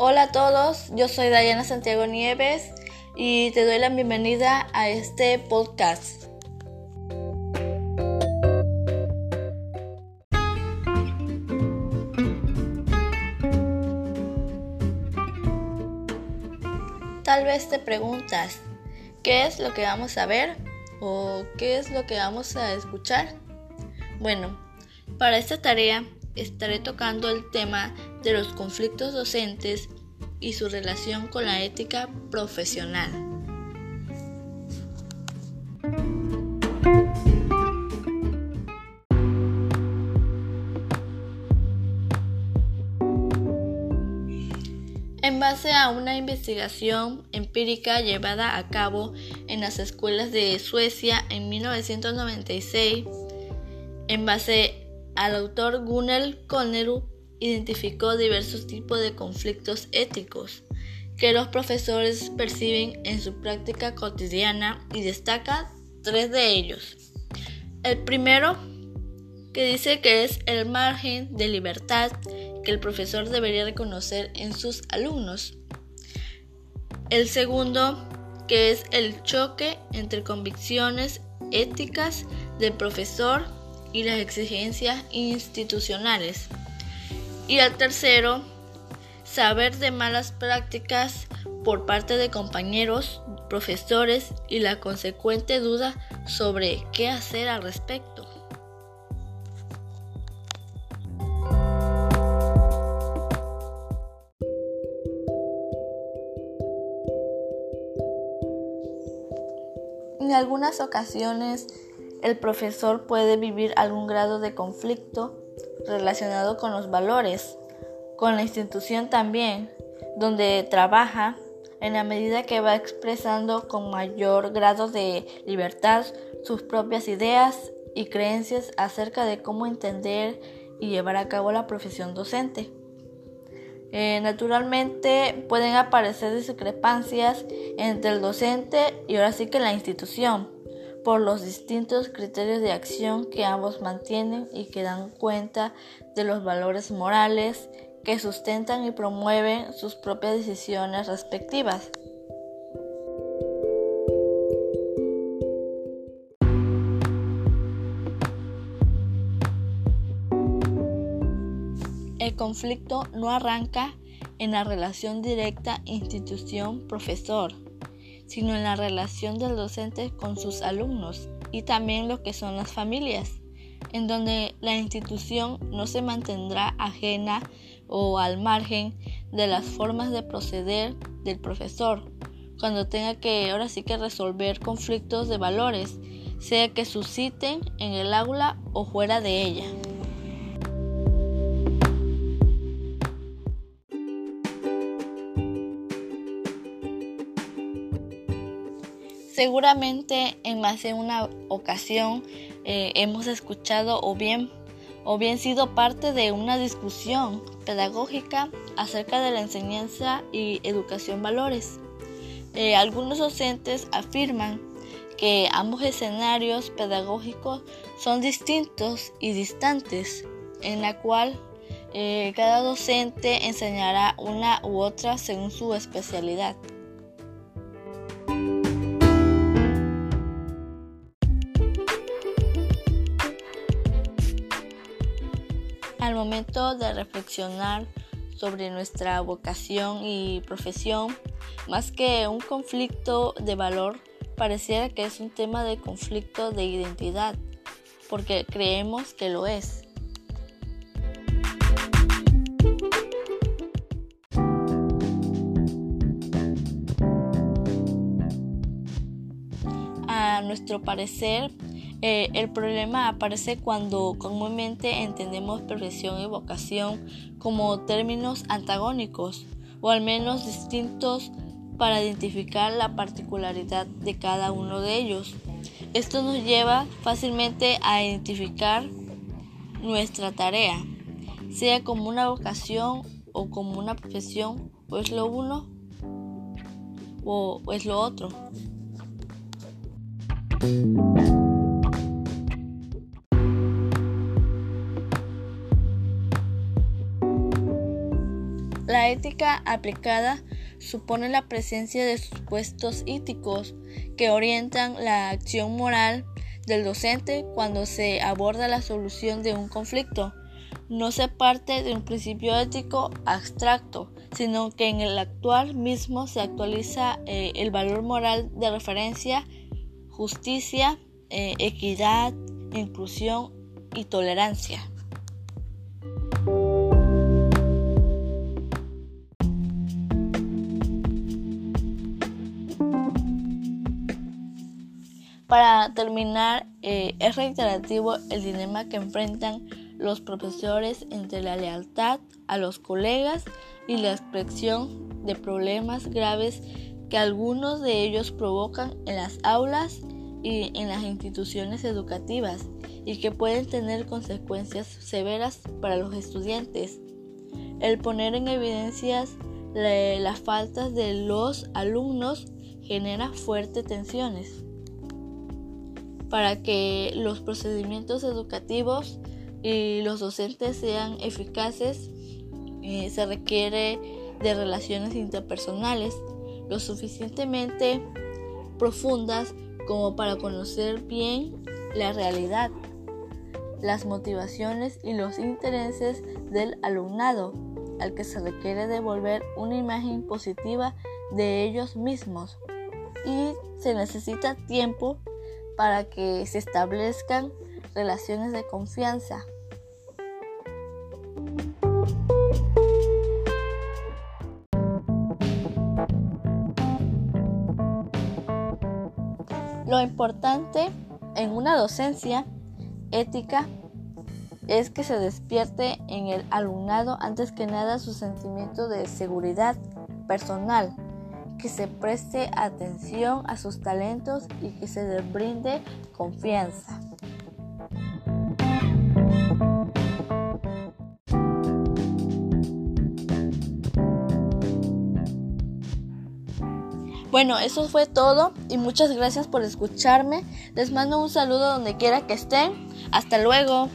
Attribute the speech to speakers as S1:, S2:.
S1: Hola a todos, yo soy Dayana Santiago Nieves y te doy la bienvenida a este podcast. Tal vez te preguntas, ¿qué es lo que vamos a ver? ¿O qué es lo que vamos a escuchar? Bueno, para esta tarea estaré tocando el tema de los conflictos docentes y su relación con la ética profesional. En base a una investigación empírica llevada a cabo en las escuelas de Suecia en 1996, en base al autor Gunnel Conneru identificó diversos tipos de conflictos éticos que los profesores perciben en su práctica cotidiana y destaca tres de ellos. El primero, que dice que es el margen de libertad que el profesor debería reconocer en sus alumnos. El segundo, que es el choque entre convicciones éticas del profesor y las exigencias institucionales. Y el tercero, saber de malas prácticas por parte de compañeros, profesores y la consecuente duda sobre qué hacer al respecto. En algunas ocasiones el profesor puede vivir algún grado de conflicto relacionado con los valores, con la institución también, donde trabaja en la medida que va expresando con mayor grado de libertad sus propias ideas y creencias acerca de cómo entender y llevar a cabo la profesión docente. Eh, naturalmente pueden aparecer discrepancias entre el docente y ahora sí que la institución por los distintos criterios de acción que ambos mantienen y que dan cuenta de los valores morales que sustentan y promueven sus propias decisiones respectivas. El conflicto no arranca en la relación directa institución-profesor, sino en la relación del docente con sus alumnos y también lo que son las familias, en donde la institución no se mantendrá ajena o al margen de las formas de proceder del profesor, cuando tenga que ahora sí que resolver conflictos de valores, sea que susciten en el aula o fuera de ella. Seguramente en más de una ocasión eh, hemos escuchado o bien, o bien sido parte de una discusión pedagógica acerca de la enseñanza y educación valores. Eh, algunos docentes afirman que ambos escenarios pedagógicos son distintos y distantes, en la cual eh, cada docente enseñará una u otra según su especialidad. Al momento de reflexionar sobre nuestra vocación y profesión, más que un conflicto de valor, pareciera que es un tema de conflicto de identidad, porque creemos que lo es. A nuestro parecer, eh, el problema aparece cuando comúnmente entendemos profesión y vocación como términos antagónicos o al menos distintos para identificar la particularidad de cada uno de ellos. Esto nos lleva fácilmente a identificar nuestra tarea, sea como una vocación o como una profesión, o es lo uno o es lo otro. La ética aplicada supone la presencia de supuestos éticos que orientan la acción moral del docente cuando se aborda la solución de un conflicto. No se parte de un principio ético abstracto, sino que en el actual mismo se actualiza eh, el valor moral de referencia, justicia, eh, equidad, inclusión y tolerancia. Para terminar, eh, es reiterativo el dilema que enfrentan los profesores entre la lealtad a los colegas y la expresión de problemas graves que algunos de ellos provocan en las aulas y en las instituciones educativas y que pueden tener consecuencias severas para los estudiantes. El poner en evidencias las faltas de los alumnos genera fuertes tensiones para que los procedimientos educativos y los docentes sean eficaces eh, se requiere de relaciones interpersonales lo suficientemente profundas como para conocer bien la realidad, las motivaciones y los intereses del alumnado, al que se requiere devolver una imagen positiva de ellos mismos. Y se necesita tiempo para que se establezcan relaciones de confianza. Lo importante en una docencia ética es que se despierte en el alumnado antes que nada su sentimiento de seguridad personal que se preste atención a sus talentos y que se les brinde confianza. Bueno, eso fue todo y muchas gracias por escucharme. Les mando un saludo donde quiera que estén. Hasta luego.